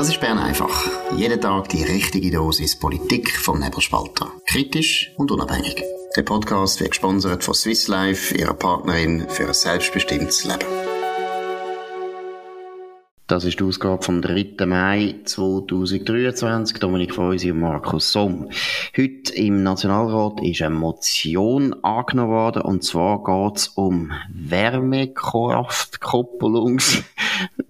Das ist Bern einfach. Jeden Tag die richtige Dosis Politik vom Nebelspalter. Kritisch und unabhängig. Der Podcast wird gesponsert von Swiss Life, ihrer Partnerin für ein selbstbestimmtes Leben. Das ist die Ausgabe vom 3. Mai 2023. Dominik Feusi und Markus Somm. Heute im Nationalrat ist eine Motion angenommen worden, und zwar geht es um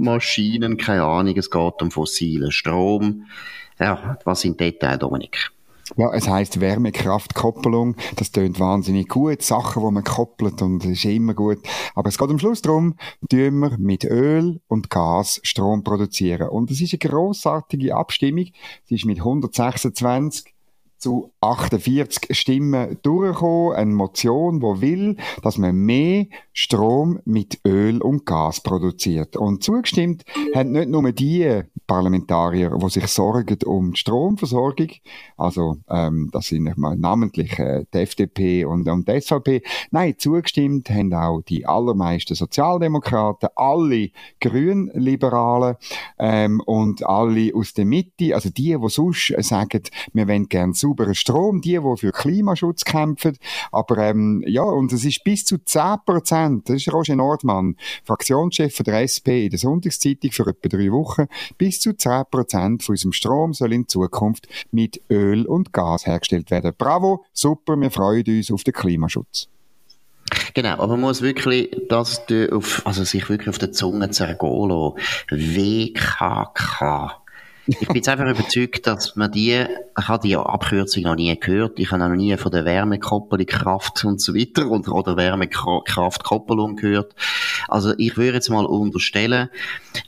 Wärmekraftkopplungsmaschinen. Keine Ahnung, es geht um fossilen Strom. Ja, was sind Details, Dominik? Ja, es heißt Wärmekraftkopplung. Das tönt wahnsinnig gut. Sachen, wo man koppelt und das ist immer gut. Aber es geht am Schluss darum, tun wir mit Öl und Gas Strom produzieren. Und es ist eine grossartige Abstimmung. Sie ist mit 126 zu 48 Stimmen durchgekommen. Eine Motion, die will, dass man mehr Strom mit Öl und Gas produziert. Und zugestimmt haben nicht nur die Parlamentarier, die sich sorgen um die Stromversorgung, also ähm, das sind namentlich äh, die FDP und, und die SVP, nein, zugestimmt haben auch die allermeisten Sozialdemokraten, alle Grünliberalen ähm, und alle aus der Mitte, also die, die sonst sagen, wir wollen gerne sauberen Strom, die, die für Klimaschutz kämpfen, aber ähm, ja, und es ist bis zu 10 Prozent, das ist Roger Nordmann, Fraktionschef der SP in der Sonntagszeitung für etwa drei Wochen, bis zu 10 Prozent von unserem Strom soll in Zukunft mit Öl und Gas hergestellt werden. Bravo, super, wir freuen uns auf den Klimaschutz. Genau, aber man muss wirklich das auf, also sich wirklich auf der Zunge zergehen lassen. WKK. Ich bin jetzt einfach überzeugt, dass man die, ich habe die Abkürzung noch nie gehört, ich habe noch nie von der Wärmekoppelung Kraft und so weiter und, oder Wärmekraftkoppelung gehört. Also ich würde jetzt mal unterstellen,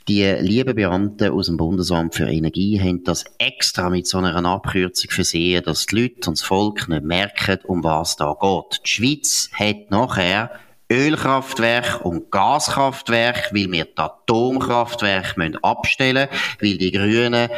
die lieben Beamten aus dem Bundesamt für Energie haben das extra mit so einer Abkürzung versehen, dass die Leute und das Volk nicht merken, um was da geht. Die Schweiz hat nachher Ölkraftwerk und Gaskraftwerk, weil wir die Atomkraftwerke abstellen müssen, weil die Grünen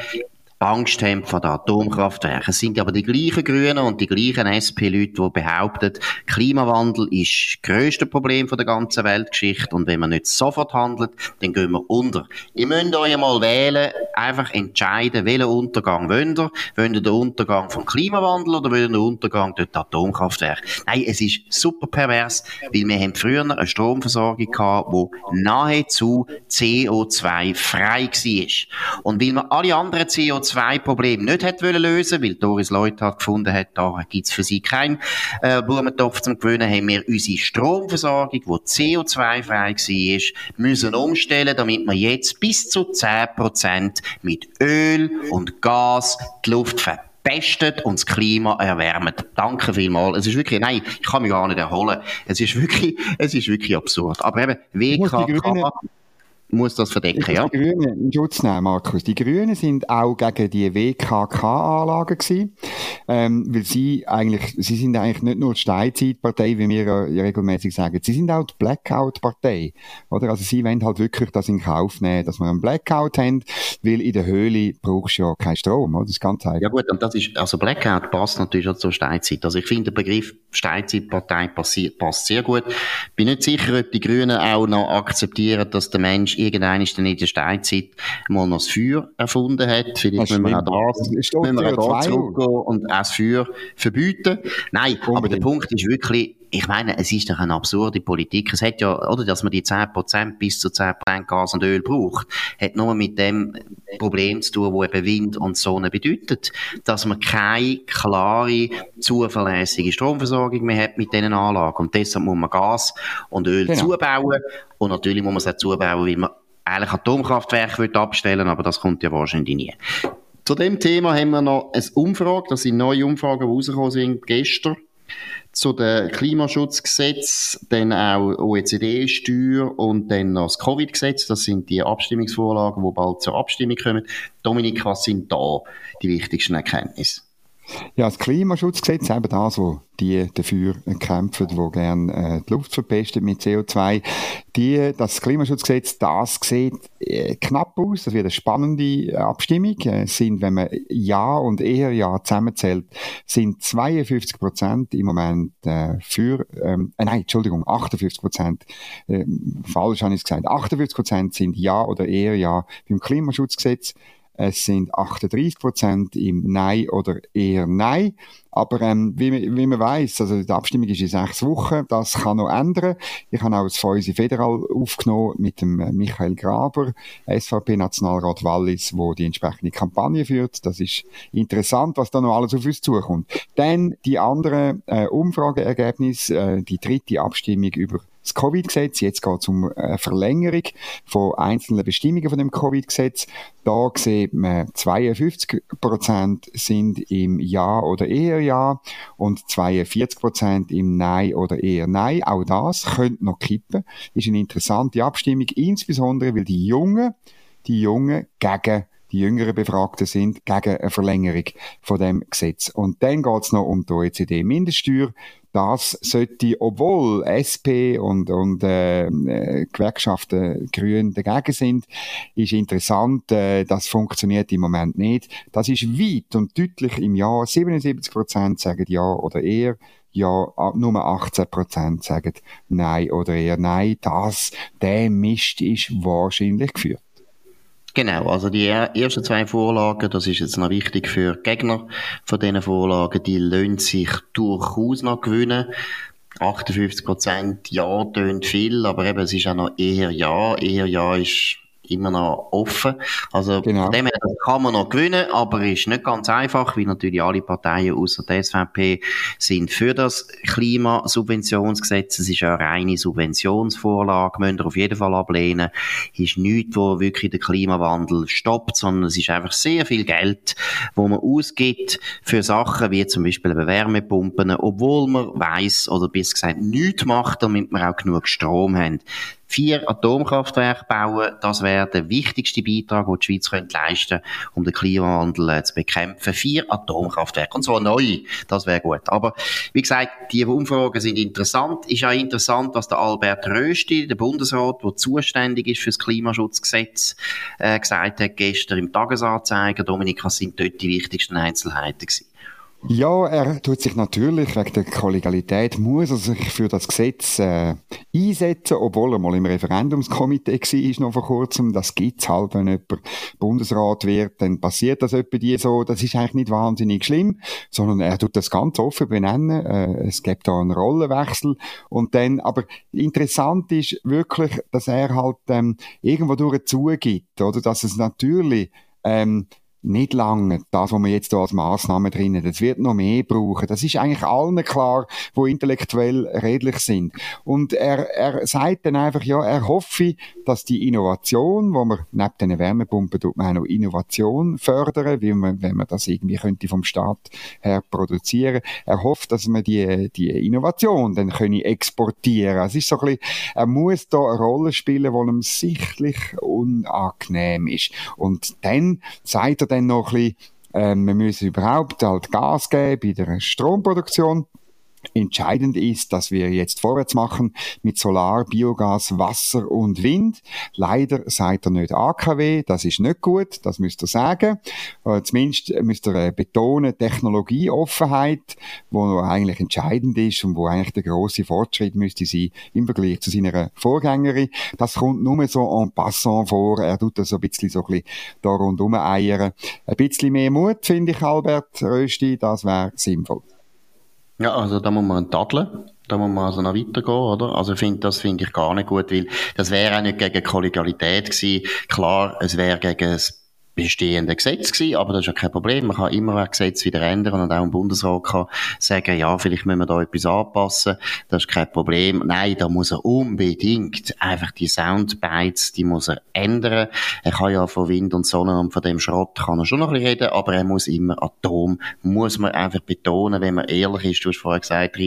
Angst haben vor den Atomkraftwerken. Es sind aber die gleichen Grünen und die gleichen SP-Leute, die behaupten, Klimawandel ist das grösste Problem der ganzen Weltgeschichte und wenn man nicht sofort handelt, dann gehen wir unter. Ihr müsst euch mal wählen, einfach entscheiden, welchen Untergang wollt ihr. Wollt ihr den Untergang vom Klimawandel oder wollt ihr den Untergang durch die Atomkraftwerke? Nein, es ist super pervers, weil wir haben früher eine Stromversorgung gehabt, die nahezu CO2-frei war. Und weil wir alle anderen CO2 zwei Probleme nicht hat wollen lösen, weil Doris Leuthard gefunden hat, da gibt's für sie keinen äh, Blumentopf zum Gewöhnen, haben wir unsere Stromversorgung, die CO2-frei war, müssen umstellen, damit wir jetzt bis zu 10% mit Öl und Gas die Luft verpestet und das Klima erwärmt. Danke vielmals. Es ist wirklich, nein, ich kann mich gar nicht erholen. Es ist wirklich, es ist wirklich absurd. Aber eben, WKK, muss das verdecken, ja? Die Grünen in Schutz nehmen, Markus. Die Grünen sind auch gegen die WKK-Anlagen gewesen, ähm, weil sie eigentlich, sie sind eigentlich nicht nur die Steinzeitpartei, wie wir regelmäßig sagen, sie sind auch die Blackout-Partei, oder? Also sie wollen halt wirklich das in Kauf nehmen, dass wir einen Blackout haben, weil in der Höhle brauchst du ja keinen Strom, oder? Das ist ganz einfach. Ja gut, und das ist, also Blackout passt natürlich auch zur Steinzeit. Also ich finde, der Begriff Steinzeitpartei passt sehr gut. Bin nicht sicher, ob die Grünen auch noch akzeptieren, dass der Mensch irgendeiner dann in der Steinzeit mal noch das Feuer erfunden hat. Vielleicht müssen wir auch das, müssen wir auch da zurückgehen und auch das Feuer verbieten. Nein, aber der Punkt ist wirklich, ich meine, es ist doch eine absurde Politik. Es hat ja, oder, dass man die 10% bis zu 10% Gas und Öl braucht, hat nur mit dem Problem zu tun, wo eben Wind und Sonne bedeutet, dass man keine klare, zuverlässige Stromversorgung mehr hat mit diesen Anlagen. Und deshalb muss man Gas und Öl genau. zubauen. Und natürlich muss man es auch zubauen, weil man eigentlich Atomkraftwerke abstellen aber das kommt ja wahrscheinlich nie. Zu dem Thema haben wir noch eine Umfrage, das sind neue Umfragen, die rausgekommen sind gestern zu den Klimaschutzgesetz, dann auch OECD-Steuer und dann noch das Covid-Gesetz. Das sind die Abstimmungsvorlagen, die bald zur Abstimmung kommen. Dominik, was sind da die wichtigsten Erkenntnisse? Ja, das Klimaschutzgesetz, eben das, wo die dafür kämpfen, die gerne äh, die Luft verpesten mit CO2. Die, das Klimaschutzgesetz, das sieht äh, knapp aus. Das wird eine spannende Abstimmung. Äh, sind, wenn man Ja und eher Ja zusammenzählt, sind 52 Prozent im Moment äh, für, ähm, äh, nein, Entschuldigung, 58 Prozent, äh, falsch habe ich es gesagt, 58 Prozent sind Ja oder eher Ja beim Klimaschutzgesetz. Es sind 38 Prozent im Nein oder eher Nein. Aber ähm, wie, wie man weiß, also die Abstimmung ist in sechs Wochen, das kann noch ändern. Ich habe auch das Feusi Federal aufgenommen mit dem äh, Michael Graber, SVP-Nationalrat Wallis, wo die entsprechende Kampagne führt. Das ist interessant, was da noch alles auf uns zukommt. Dann die anderen äh, Umfrageergebnisse, äh, die dritte Abstimmung über das Covid-Gesetz. Jetzt geht es um eine Verlängerung von einzelnen Bestimmungen von dem Covid-Gesetz. Da sieht man, 52 Prozent sind im Ja oder eher Ja und 42 Prozent im Nein oder eher Nein. Auch das könnte noch kippen. Ist eine interessante Abstimmung, insbesondere weil die Jungen, die Jungen gegen die jüngeren Befragten sind gegen eine Verlängerung von dem Gesetz. Und dann geht es noch um die OECD-Mindeststeuer das sollte, obwohl SP und, und äh, äh, Gewerkschaften Grün dagegen sind, ist interessant, äh, das funktioniert im Moment nicht. Das ist weit und deutlich im Jahr. 77 Prozent sagen ja oder eher ja, nur 18 Prozent sagen nein oder eher nein. Das, der Mist ist wahrscheinlich geführt. Genau, also die ersten zwei Vorlagen, das ist jetzt noch wichtig für Gegner von diesen Vorlagen, die lohnt sich durchaus noch gewinnen. 58 Prozent Ja tönt viel, aber eben, es ist auch noch eher Ja. Eher Ja ist immer noch offen. Also genau. von dem her, das kann man noch gewinnen, aber ist nicht ganz einfach, weil natürlich alle Parteien außer der SVP sind für das Klimasubventionsgesetz. Es ist ja eine reine Subventionsvorlage, müsst ihr auf jeden Fall ablehnen. Ist nichts, wo wirklich den Klimawandel stoppt, sondern es ist einfach sehr viel Geld, wo man ausgibt für Sachen wie zum Beispiel Wärmepumpen, obwohl man weiß oder bis gesagt nichts macht, damit wir auch genug Strom haben vier Atomkraftwerke bauen, das wäre der wichtigste Beitrag, den die Schweiz könnte leisten um den Klimawandel äh, zu bekämpfen. Vier Atomkraftwerke, und zwar neu, das wäre gut. Aber wie gesagt, die Umfragen sind interessant. Ist auch interessant, was der Albert Rösti, der Bundesrat, der zuständig ist für das Klimaschutzgesetz, äh, gesagt hat gestern im Tagesanzeiger. Dominika, sind dort die wichtigsten Einzelheiten gewesen. Ja, er tut sich natürlich wegen der Kollegialität, muss er sich für das Gesetz äh, einsetzen, obwohl er mal im Referendumskomitee war noch vor kurzem. Das gibt's halt, wenn jemand Bundesrat wird, dann passiert das etwa die so. Das ist eigentlich nicht wahnsinnig schlimm, sondern er tut das ganz offen benennen. Äh, es gibt da einen Rollenwechsel und dann, aber interessant ist wirklich, dass er halt ähm, irgendwo durch zugibt, oder, dass es natürlich ähm, nicht lange, das, was wir jetzt hier als Massnahmen drinnen, das wird noch mehr brauchen. Das ist eigentlich allen klar, wo intellektuell redlich sind. Und er, er sagt dann einfach, ja, er hoffe, dass die Innovation, wo man neben den Wärmepumpen tut man auch noch Innovation fördern, wie man, wenn man das irgendwie könnte vom Staat her produzieren. Er hofft, dass man die, die Innovation dann können exportieren. Es ist so ein bisschen, er muss da eine Rolle spielen, die ihm sichtlich unangenehm ist. Und dann sagt er dann noch ein bisschen, äh, wir müssen überhaupt halt Gas geben bei der Stromproduktion. Entscheidend ist, dass wir jetzt vorwärts machen mit Solar, Biogas, Wasser und Wind. Leider seid ihr nicht AKW, das ist nicht gut, das müsst ihr sagen. Äh, zumindest müsst ihr äh, betonen, Technologieoffenheit, wo eigentlich entscheidend ist und wo eigentlich der große Fortschritt müsste sein im Vergleich zu seiner Vorgängerin. Das kommt nur so en passant vor, er tut das so ein bisschen so ein bisschen da rundum eiern. Ein bisschen mehr Mut, finde ich, Albert Rösti, das wäre sinnvoll. Ja, also da muss man tadeln. Da muss man also noch weitergehen, oder? Also find, das finde ich gar nicht gut, weil das wäre auch nicht gegen Kollegialität gewesen. Klar, es wäre gegen das bestehende Gesetz gewesen, aber das ist ja kein Problem. Man kann immer ein Gesetz wieder ändern und auch ein Bundesrat kann sagen, ja, vielleicht müssen wir da etwas anpassen. Das ist kein Problem. Nein, da muss er unbedingt einfach die Soundbites, die muss er ändern. Er kann ja von Wind und Sonne und von dem Schrott kann er schon noch ein bisschen reden, aber er muss immer Atom, muss man einfach betonen, wenn man ehrlich ist. Du hast vorher gesagt,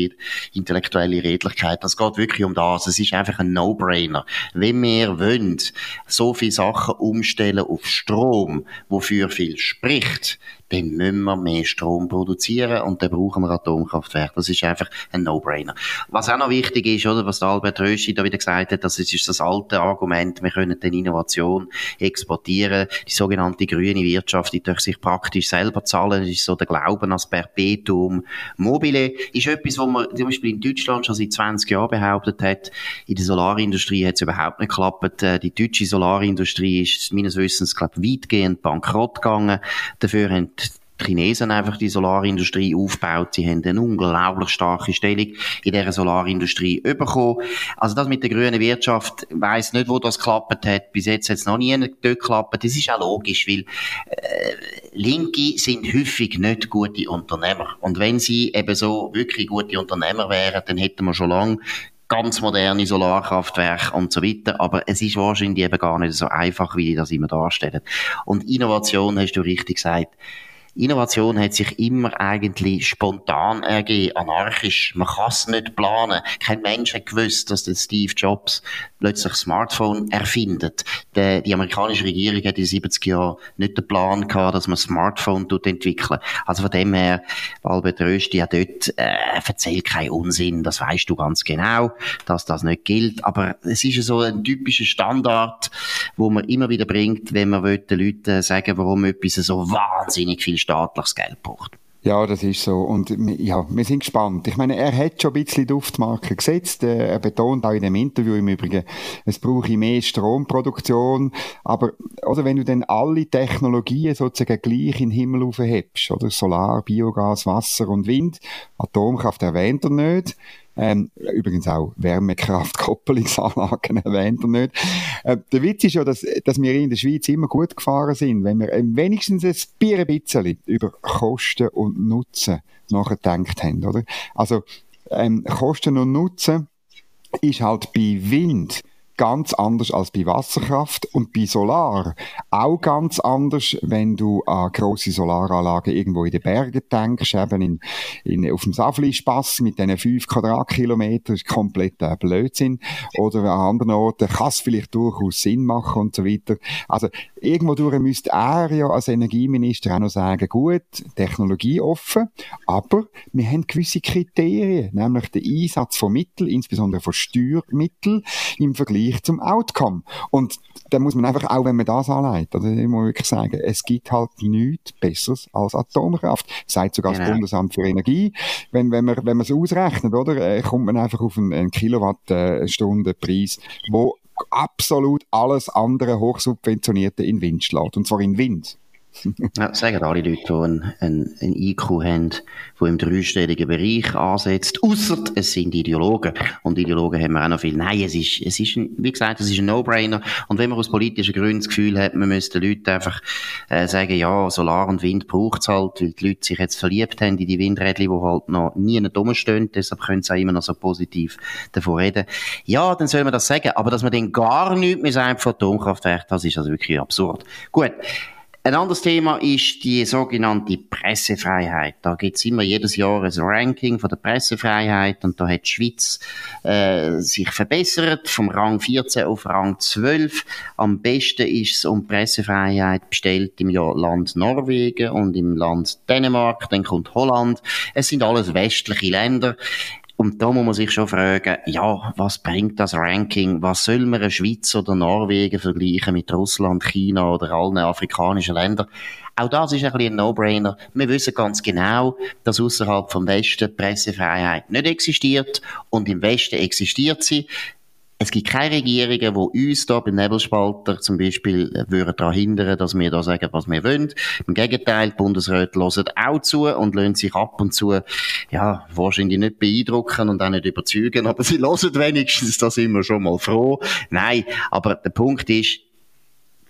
intellektuelle Redlichkeit. Das geht wirklich um das. Es ist einfach ein No-Brainer. Wenn wir wollen, so viele Sachen umstellen auf Strom, wofür viel spricht, dann müssen wir mehr Strom produzieren und dann brauchen wir Atomkraftwerke. Das ist einfach ein No-Brainer. Was auch noch wichtig ist, oder, was Albert Röschi da wieder gesagt hat, das ist das alte Argument, wir können den Innovation exportieren, die sogenannte grüne Wirtschaft, die durch sich praktisch selber zahlen, das ist so der Glauben als Perpetuum mobile, ist etwas, was man zum Beispiel in Deutschland schon seit 20 Jahren behauptet hat. In der Solarindustrie hat es überhaupt nicht geklappt. Äh, die deutsche Solarindustrie ist meines Wissens, glaube weitgehend bankrott gegangen. Dafür haben Chinesen einfach die Solarindustrie aufgebaut. Sie haben eine unglaublich starke Stellung in dieser Solarindustrie bekommen. Also das mit der grünen Wirtschaft, weiss nicht, wo das geklappt hat. Bis jetzt hat es noch nie dort geklappt. Das ist auch logisch, weil äh, Linke sind häufig nicht gute Unternehmer. Und wenn sie eben so wirklich gute Unternehmer wären, dann hätten wir schon lange ganz moderne Solarkraftwerke und so weiter. Aber es ist wahrscheinlich eben gar nicht so einfach, wie die das immer darstellen. Und Innovation, hast du richtig gesagt, Innovation hat sich immer eigentlich spontan ergeben, anarchisch. Man kann es nicht planen. Kein Mensch hat gewusst, dass der Steve Jobs plötzlich Smartphone erfindet. Die, die amerikanische Regierung hat in den 70 Jahren nicht den Plan gehabt, dass man Smartphone entwickeln. Also von dem her, Albert Rösti hat dort äh, erzählt keinen Unsinn. Das weißt du ganz genau, dass das nicht gilt. Aber es ist so ein typischer Standard, wo man immer wieder bringt, wenn man den Leuten sagen, warum etwas so wahnsinnig viel staatliches Geld braucht. Ja, das ist so. Und ja, wir sind gespannt. Ich meine, er hat schon ein bisschen Duftmarke gesetzt. Äh, er betont auch in dem Interview im Übrigen, es brauche mehr Stromproduktion. Aber, oder wenn du dann alle Technologien sozusagen gleich in den Himmel aufhebst, oder Solar, Biogas, Wasser und Wind, Atomkraft erwähnt er nicht, ähm, übrigens auch Wärmekraft-Koppelungsanlagen erwähnt er nicht. Äh, der Witz ist ja, dass, dass wir in der Schweiz immer gut gefahren sind, wenn wir wenigstens ein bisschen über Kosten und Nutzen nachgedacht haben, oder? Also, ähm, Kosten und Nutzen ist halt bei Wind ganz anders als bei Wasserkraft und bei Solar auch ganz anders, wenn du an grosse Solaranlagen irgendwo in den Bergen denkst, eben in, in, auf dem Safli-Spass mit diesen fünf Quadratkilometern, ist komplett äh, Blödsinn. Oder an anderen Orten kann es vielleicht durchaus Sinn machen und so weiter. Also irgendwo durch müsste er ja als Energieminister auch noch sagen, gut, Technologie offen, aber wir haben gewisse Kriterien, nämlich den Einsatz von Mitteln, insbesondere von Steuermitteln im Vergleich zum Outcome. Und da muss man einfach auch, wenn man das anlegt, oder ich muss wirklich sagen, es gibt halt nichts Besseres als Atomkraft. Sagt sogar genau. das Bundesamt für Energie. Wenn, wenn man, wenn man es ausrechnet, oder, äh, kommt man einfach auf einen, einen Kilowattstunde Preis, wo absolut alles andere hochsubventionierte in Wind schlägt. Und zwar in Wind ja, sagen alle Leute, die einen, einen, einen IQ haben, der im dreistelligen Bereich ansetzt, ausser es sind Ideologen. Und Ideologen haben wir auch noch viel. Nein, es ist, es ist ein, wie gesagt, es ist ein No-Brainer. Und wenn man aus politischen Gründen das Gefühl hat, man müsste den Leuten einfach äh, sagen, ja, Solar und Wind braucht es halt, weil die Leute sich jetzt verliebt haben in die Windräder, die halt noch nie rumstehen, deshalb können sie auch immer noch so positiv davon reden. Ja, dann soll man das sagen. Aber dass man dann gar nichts mehr sagt von Atomkraftwerken, das ist also wirklich absurd. Gut. Ein anderes Thema ist die sogenannte Pressefreiheit. Da gibt es immer jedes Jahr ein Ranking von der Pressefreiheit und da hat die Schweiz äh, sich verbessert vom Rang 14 auf Rang 12. Am besten ist es um Pressefreiheit bestellt im Land Norwegen und im Land Dänemark. Dann kommt Holland. Es sind alles westliche Länder. Und da muss man sich schon fragen, ja, was bringt das Ranking? Was soll man eine Schweiz oder Norwegen vergleichen mit Russland, China oder allen afrikanischen Ländern? Auch das ist ein bisschen ein No-Brainer. Wir wissen ganz genau, dass außerhalb vom Westen Pressefreiheit nicht existiert und im Westen existiert sie. Es gibt keine Regierungen, die uns da beim Nebelspalter zum Beispiel äh, daran hindern, dass wir da sagen, was wir wollen. Im Gegenteil, die Bundesräte hören auch zu und lassen sich ab und zu, ja, wahrscheinlich nicht beeindrucken und auch nicht überzeugen, aber sie hören wenigstens, da sind wir schon mal froh. Nein, aber der Punkt ist,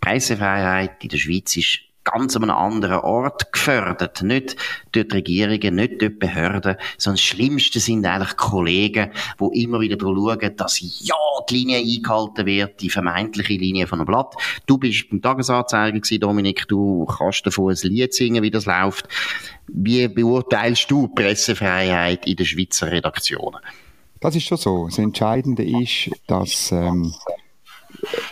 Pressefreiheit in der Schweiz ist ganz an einem anderen Ort gefördert. Nicht durch die Regierungen, nicht durch die Behörden, sondern das Schlimmste sind eigentlich Kollegen, die immer wieder darauf schauen, dass ja die Linie eingehalten wird, die vermeintliche Linie von einem Blatt. Du bist beim Tagesanzeiger gewesen, Dominik, du kannst davon ein Lied singen, wie das läuft. Wie beurteilst du Pressefreiheit in den Schweizer Redaktionen? Das ist schon so. Das Entscheidende ist, dass ähm,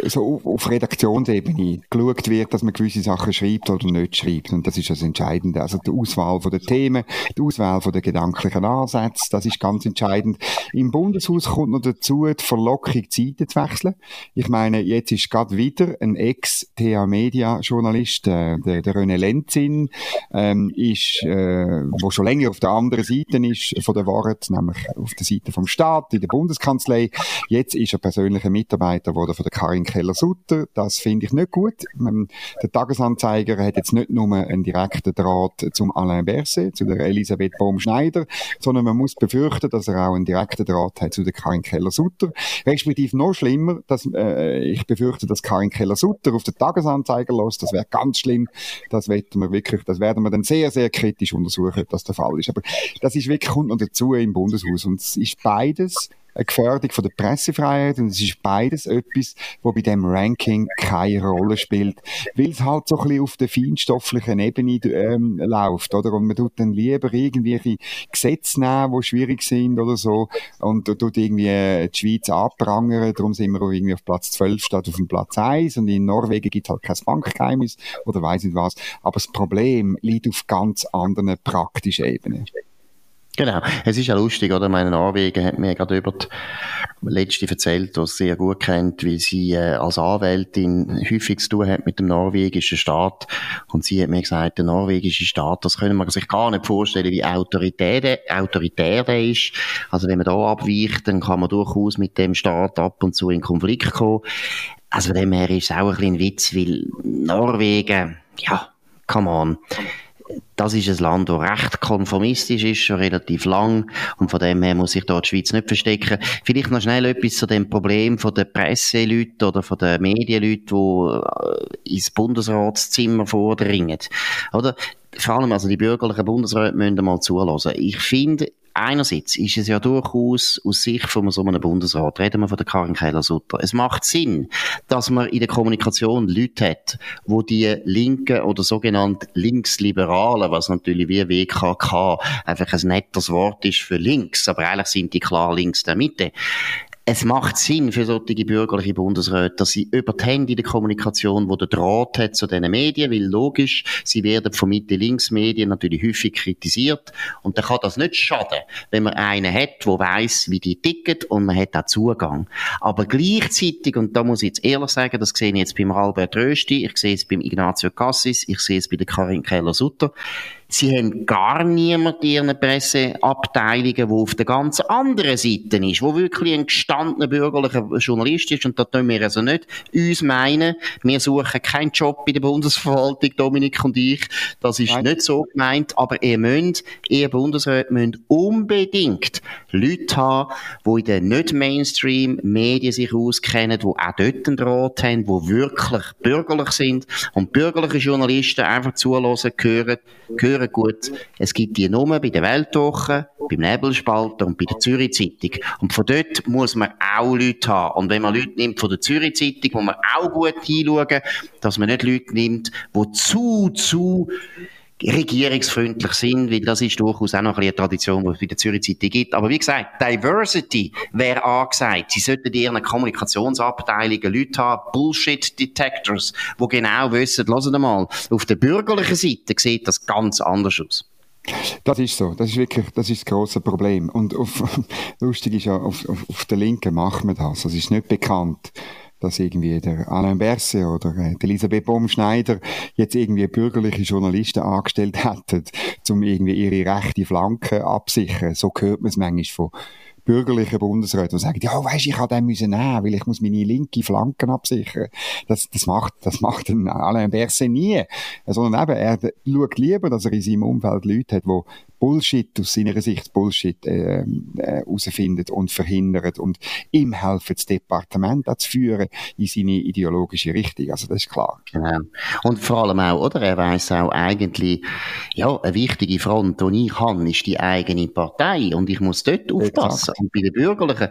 so auf Redaktionsebene geschaut wird, dass man gewisse Sachen schreibt oder nicht schreibt. Und das ist das Entscheidende. Also die Auswahl von den Themen, die Auswahl von den gedanklichen Ansätzen, das ist ganz entscheidend. Im Bundeshaus kommt noch dazu die Verlockung, Zeiten zu wechseln. Ich meine, jetzt ist gerade wieder ein Ex-TA-Media-Journalist, äh, der, der René Lenzin, ähm, ist, äh, wo schon länger auf der anderen Seite ist von der Wahrheit, nämlich auf der Seite vom Staat, in der Bundeskanzlei. Jetzt ist er persönlicher Mitarbeiter geworden von der Karin Keller-Sutter. Das finde ich nicht gut. Ähm, der Tagesanzeiger hat jetzt nicht nur einen direkten Draht zum Alain Berset, zu der Elisabeth Baum-Schneider, sondern man muss befürchten, dass er auch einen direkten Draht hat zu der Karin Keller-Sutter. Respektive noch schlimmer, dass, äh, ich befürchte, dass Karin Keller-Sutter auf den Tagesanzeiger lässt. Das wäre ganz schlimm. Das werden wir wirklich, das werden wir dann sehr, sehr kritisch untersuchen, dass der Fall ist. Aber das ist wirklich, kommt noch dazu im Bundeshaus. Und es ist beides eine Gefährdung von der Pressefreiheit und es ist beides etwas, wo bei dem Ranking keine Rolle spielt, weil es halt so ein bisschen auf der feinstofflichen Ebene ähm, läuft, oder? Und man tut dann lieber irgendwelche Gesetze nehmen, die schwierig sind oder so und tut irgendwie äh, die Schweiz abprangern, darum sind wir auch irgendwie auf Platz 12 statt auf dem Platz 1 und in Norwegen gibt es halt kein Bankgeheimnis oder weiß nicht was, aber das Problem liegt auf ganz anderen praktischen Ebenen. Genau. Es ist ja lustig, oder? Meine Norwegen hat mir gerade über die letzte erzählt, die sehr gut kennt, wie sie äh, als Anwältin häufig zu tun hat mit dem norwegischen Staat. Und sie hat mir gesagt, der norwegische Staat, das können wir sich gar nicht vorstellen, wie autoritär, autoritär der ist. Also wenn man da abweicht, dann kann man durchaus mit dem Staat ab und zu in Konflikt kommen. Also von dem her ist es auch ein bisschen ein Witz, weil Norwegen, ja, come on das ist ein Land, das recht konformistisch ist, schon relativ lang. Und von dem her muss sich da die Schweiz nicht verstecken. Vielleicht noch schnell etwas zu dem Problem von den Presseleuten oder von den Medienleuten, die äh, ins Bundesratszimmer vordringen. Oder? Vor allem, also die bürgerlichen Bundesräte müssen mal zulassen. Ich finde, einerseits ist es ja durchaus aus Sicht von so einem Bundesrat, reden wir von der Karin Keller-Sutter, es macht Sinn, dass man in der Kommunikation Leute hat, wo die Linken oder sogenannten Linksliberalen, was natürlich wie WKK einfach ein nettes Wort ist für links, aber eigentlich sind die klar links der Mitte, es macht Sinn für solche bürgerliche Bundesräte, dass sie über die Hände der Kommunikation, wo der Draht hat zu diesen Medien, weil logisch, sie werden von Mitte-Links-Medien natürlich häufig kritisiert und dann kann das nicht schaden, wenn man einen hat, der weiß, wie die ticken und man hat auch Zugang. Aber gleichzeitig, und da muss ich jetzt ehrlich sagen, das sehe ich jetzt beim Albert Rösti, ich sehe es beim Ignazio Cassis, ich sehe es bei der Karin Keller-Sutter, Sie haben gar niemand in ihren Presseabteilungen, wo auf der ganz anderen Seite ist, wo wirklich ein gestandener bürgerlicher Journalist ist. Und da tun wir also nicht uns meinen, wir suchen keinen Job in der Bundesverwaltung, Dominik und ich. Das ist Nein. nicht so gemeint. Aber ihr müsst, ihr Bundesräte müsst unbedingt Leute haben, die in den nicht Mainstream-Medien sich auskennen, die auch dort einen Draht haben, die wirklich bürgerlich sind. Und bürgerliche Journalisten einfach zulassen, hören, hören hören gut, es gibt die Nummer bei der Weltwoche, beim Nebelspalter und bei der Zürich Zeitung. Und von dort muss man auch Leute haben. Und wenn man Leute nimmt von der Zürich Zeitung, muss man auch gut hinschauen, dass man nicht Leute nimmt, die zu, zu regierungsfreundlich sind, weil das ist durchaus auch noch eine Tradition, die es bei der Zürich Zeitung gibt. Aber wie gesagt, Diversity wäre angesagt. Sie sollten in ihren Kommunikationsabteilungen Leute haben, Bullshit-Detectors, die genau wissen, Sie mal, auf der bürgerlichen Seite sieht das ganz anders aus. Das ist so. Das ist wirklich, das ist das grosse Problem. Und auf, lustig ist ja, auf, auf, auf der Linken macht man das. Das ist nicht bekannt dass irgendwie der Alain Berset oder äh, Elisabeth Baumschneider jetzt irgendwie bürgerliche Journalisten angestellt hätten, um irgendwie ihre rechte Flanke absichern. So hört man es manchmal von bürgerlichen Bundesräten, die sagen, ja, weisst, ich kann den müssen nehmen, weil ich muss meine linke Flanken absichern. Das, das macht, das macht Alain Berset nie. Sondern eben, er schaut lieber, dass er in seinem Umfeld Leute hat, die Bullshit aus seiner Sicht Bullshit ähm, äh, herausfindet und verhindert und ihm helfen, das Departement zu führen in seine ideologische Richtung. Also das ist klar. Genau. Und vor allem auch, oder? Er weiß auch eigentlich, ja, eine wichtige Front, die ich habe, ist die eigene Partei und ich muss dort aufpassen. Exakt. Und bei den bürgerlichen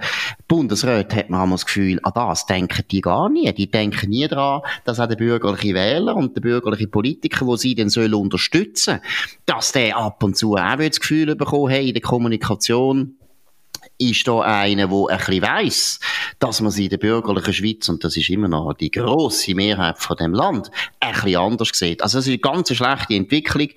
Bundesräten hat man einmal das Gefühl, an das denken die gar nie. Die denken nie daran, dass auch der bürgerliche Wähler und der bürgerliche Politiker, wo sie dann sollen unterstützen, dass der ab und zu auch das Gefühl bekommen, hey, in der Kommunikation ist da einer, der ein bisschen weiss, dass man sie in der bürgerlichen Schweiz, und das ist immer noch die grosse Mehrheit von dem Land, ein bisschen anders sieht. Also das ist eine ganz schlechte Entwicklung.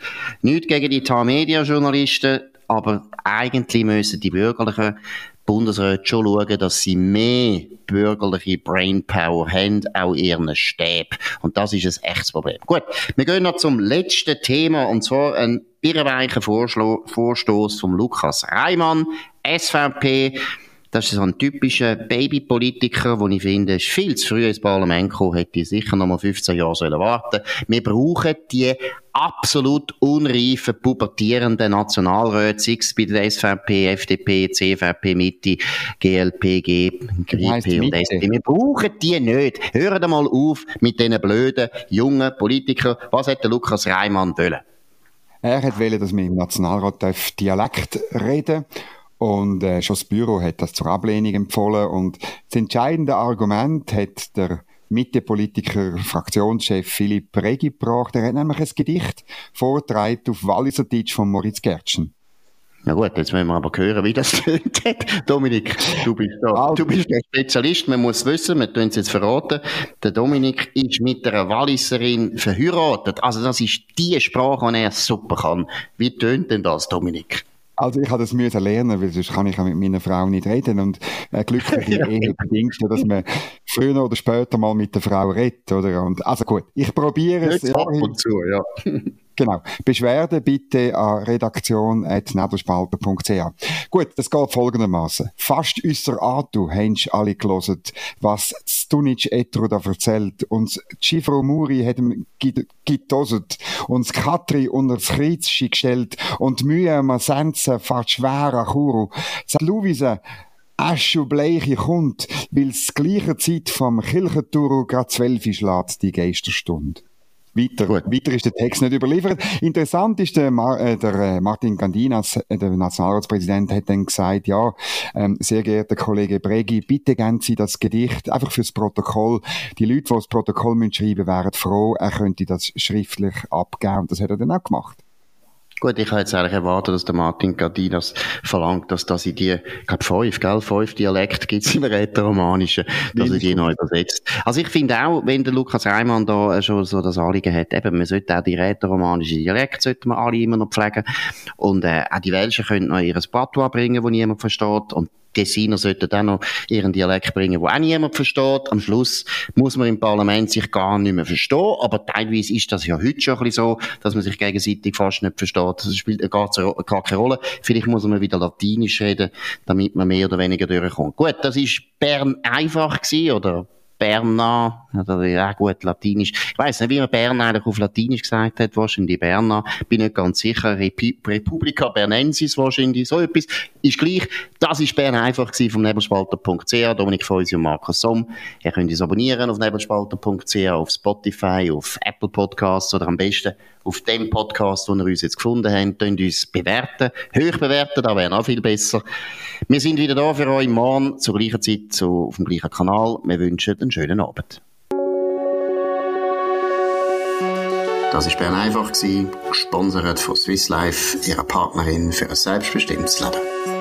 Nicht gegen die TAM-Media-Journalisten, aber eigentlich müssen die bürgerlichen Bundesräte schon schauen, dass sie mehr bürgerliche Brainpower haben, auch ihren Stäb. Und das ist ein echtes Problem. Gut, wir gehen noch zum letzten Thema, und zwar ein irreweicher Vorstoß von Lukas Reimann, SVP. Das ist so ein typischer Babypolitiker, wo ich finde, ist viel zu früh ins Parlament gekommen, hätte ich sicher noch mal 15 Jahre sollen warten. Wir brauchen die absolut unreifen, pubertierenden Nationalräte, sei es bei der SVP, FDP, CVP, Mitte, GLP, G, GP und SP. Wir brauchen die nicht. Hören mal auf mit diesen blöden, jungen Politikern. Was hat der Lukas Reimann wollen? Er hat wollen, dass wir im Nationalrat Dialekt reden und äh, schon das Büro hat das zur Ablehnung empfohlen. Und das entscheidende Argument hat der Mitte-Politiker, Fraktionschef Philipp Regi gebracht. Er hat nämlich ein Gedicht vorgetragen auf Walliser Deutsch von Moritz Gertschen. Na gut, jetzt müssen wir aber hören, wie das tönt Dominik, du bist da. Also. Du bist ein Spezialist, man muss wissen, wir tun es jetzt verraten. Der Dominik ist mit einer Walliserin verheiratet. Also das ist die Sprache, die er super kann. Wie tönt denn das, Dominik? Also ich habe das müssen lernen, weil sonst kann ich mit meiner Frau nicht reden und äh, glückliche Ehe bedingt, dass man früher oder später mal mit der Frau redet, oder? Und, also gut, ich probiere es. Ab und zu, ja. Genau. Beschwerde bitte an redaktion.nebelspalter.ch. Gut, das geht folgendermaßen. Fast unser Atu haben alle gelesen, was Stunic Etro da erzählt. Uns Cifro Muri hat ihm gitoset. Uns Katri unter das Kreuz gestellt. Und Mühe ma Sense fast schwer Churu. Sagt Luise, Aschu Bleiche kommt, weil es gleiche Zeit vom Kirchenturu grad zwölf schlägt, die Geisterstunde. Weiter, Gut. weiter ist der Text nicht überliefert. Interessant ist, der, Mar äh, der äh, Martin Gandinas, äh, der Nationalratspräsident, hat dann gesagt, ja, ähm, sehr geehrter Kollege Bregi, bitte geben Sie das Gedicht einfach fürs Protokoll. Die Leute, die das Protokoll müssen schreiben, wären froh, er könnte das schriftlich abgeben. Und das hat er dann auch gemacht. Gut, ich habe jetzt eigentlich erwartet, dass der Martin Gardinas verlangt, dass das in die, ich glaube fünf, gell, fünf Dialekt gibt's im Rätoromanischen, dass er die neu übersetzt. Also ich finde auch, wenn der Lukas Reimann da schon so das Anliegen hat, eben, man sollte auch die rätoromanische Dialekt, sollten wir alle immer noch pflegen. Und, äh, auch die Welschen können noch ihres Patois bringen, wo niemand versteht. Und Tessiner sollten auch noch ihren Dialekt bringen, wo auch niemand versteht. Am Schluss muss man im Parlament sich gar nicht mehr verstehen, aber teilweise ist das ja heute schon ein bisschen so, dass man sich gegenseitig fast nicht versteht. Das spielt gar, gar keine Rolle. Vielleicht muss man wieder Latinisch reden, damit man mehr oder weniger durchkommt. Gut, das ist Bern einfach gewesen, oder Berna, oder ja gut, Latinisch. Ich weiß nicht, wie man Bern eigentlich auf Latinisch gesagt hat, wahrscheinlich Berna. Bin nicht ganz sicher. Republica Bernensis wahrscheinlich, so etwas. Ist gleich. Das ist Bern einfach gewesen vom Nebelspalter.ch. Dominik Feusi und Markus Somm. Ihr könnt uns abonnieren auf nebelspalter.ch, auf Spotify, auf Apple Podcasts oder am besten auf dem Podcast, wo ihr uns jetzt gefunden habt, könnt uns bewerten. Hoch bewerten, da wäre noch viel besser. Wir sind wieder da für euch morgen zur gleichen Zeit so auf dem gleichen Kanal. Wir wünschen einen schönen Abend. Das war Bern einfach, gesponsert von Swiss Life, ihrer Partnerin für ein selbstbestimmtes Leben.